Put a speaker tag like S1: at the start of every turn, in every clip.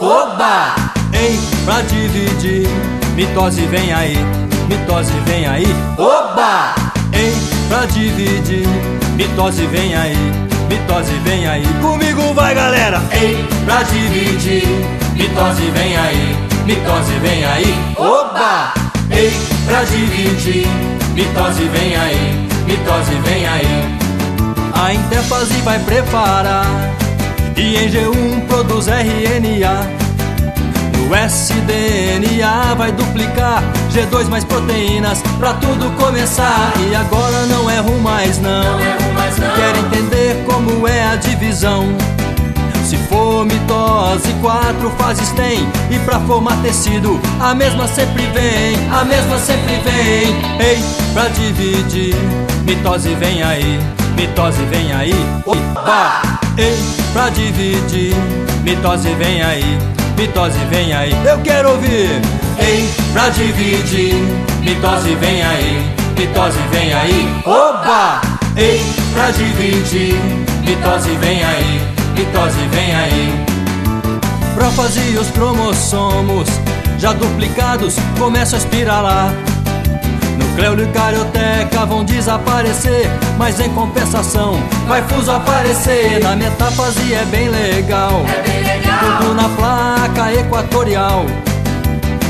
S1: Oba! Ei, pra dividir, mitose vem aí, mitose vem aí. Oba! Ei, pra dividir, mitose vem aí, mitose vem aí. Comigo vai, galera! Ei, pra dividir, mitose vem aí, mitose vem aí. Oba! Ei, pra dividir, mitose vem aí, mitose vem aí. A interfase vai preparar G1 produz RNA. No SDNA vai duplicar G2 mais proteínas pra tudo começar. E agora não erro mais não. Quero entender como é a divisão. Se for mitose, quatro fases tem E pra formar tecido, a mesma sempre vem A mesma sempre vem Ei, pra dividir, mitose vem aí Mitose vem aí Opa! Ei, pra dividir, mitose vem aí Mitose vem aí Eu quero ouvir Ei, pra dividir, mitose vem aí Mitose vem aí Oba! Ei, pra dividir, mitose vem aí mitose vem aí. Prófase e os cromossomos, já duplicados, começam a espiralar. Nucleo e carioteca vão desaparecer, mas em compensação vai fuso aparecer. Na metáfase é bem legal,
S2: é bem legal.
S1: tudo na placa equatorial.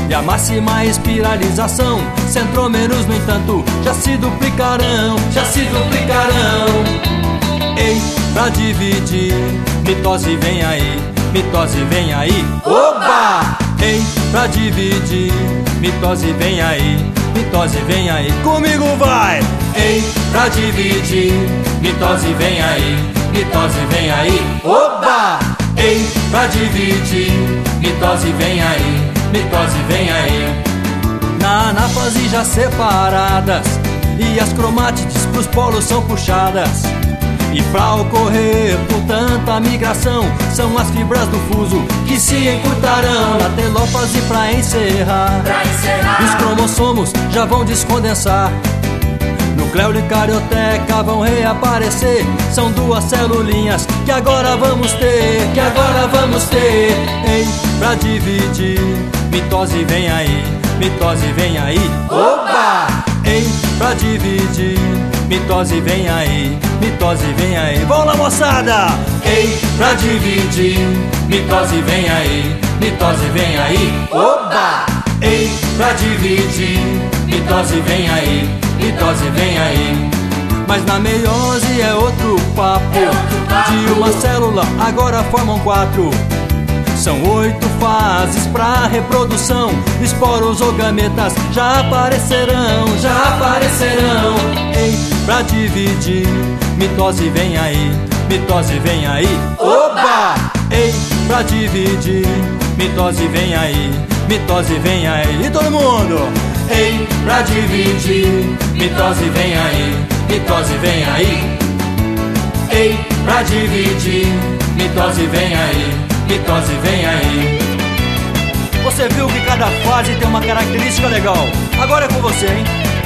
S1: E a máxima espiralização, centrômeros, no entanto, já se duplicarão, já se duplicarão. Ei, pra dividir, mitose vem aí, mitose vem aí. Oba! Ei, pra dividir, mitose vem aí, mitose vem aí. Comigo vai! Ei, pra dividir, mitose vem aí, mitose vem aí. Oba! Ei, pra dividir, mitose vem aí, mitose vem aí. Na anáfase já separadas e as cromátides pros polos são puxadas. E pra ocorrer, portanto, a migração São as fibras do fuso que se encurtarão Na telófase pra encerrar,
S2: pra encerrar.
S1: Os cromossomos já vão descondensar. Nucleo e carioteca vão reaparecer. São duas celulinhas que agora vamos ter Que agora vamos ter. Ei, pra dividir Mitose vem aí, mitose vem aí. Oba! Ei, pra dividir Mitose vem aí, mitose vem aí Vamos lá moçada! Ei, pra dividir Mitose vem aí, mitose vem aí Oba! Ei, pra dividir Mitose vem aí, mitose vem aí mas na meiose é outro papo.
S2: É outro papo.
S1: De uma célula agora formam quatro. São oito fases pra reprodução. Esporos ou gametas já aparecerão, já aparecerão. Ei, pra dividir, mitose vem aí, mitose vem aí. Oba! Ei, pra dividir, mitose vem aí, mitose vem aí. E todo mundo? Ei, pra dividir, mitose vem aí, mitose vem aí. Ei, pra dividir, mitose vem aí, mitose vem aí. Você viu que cada fase tem uma característica legal. Agora é com você, hein?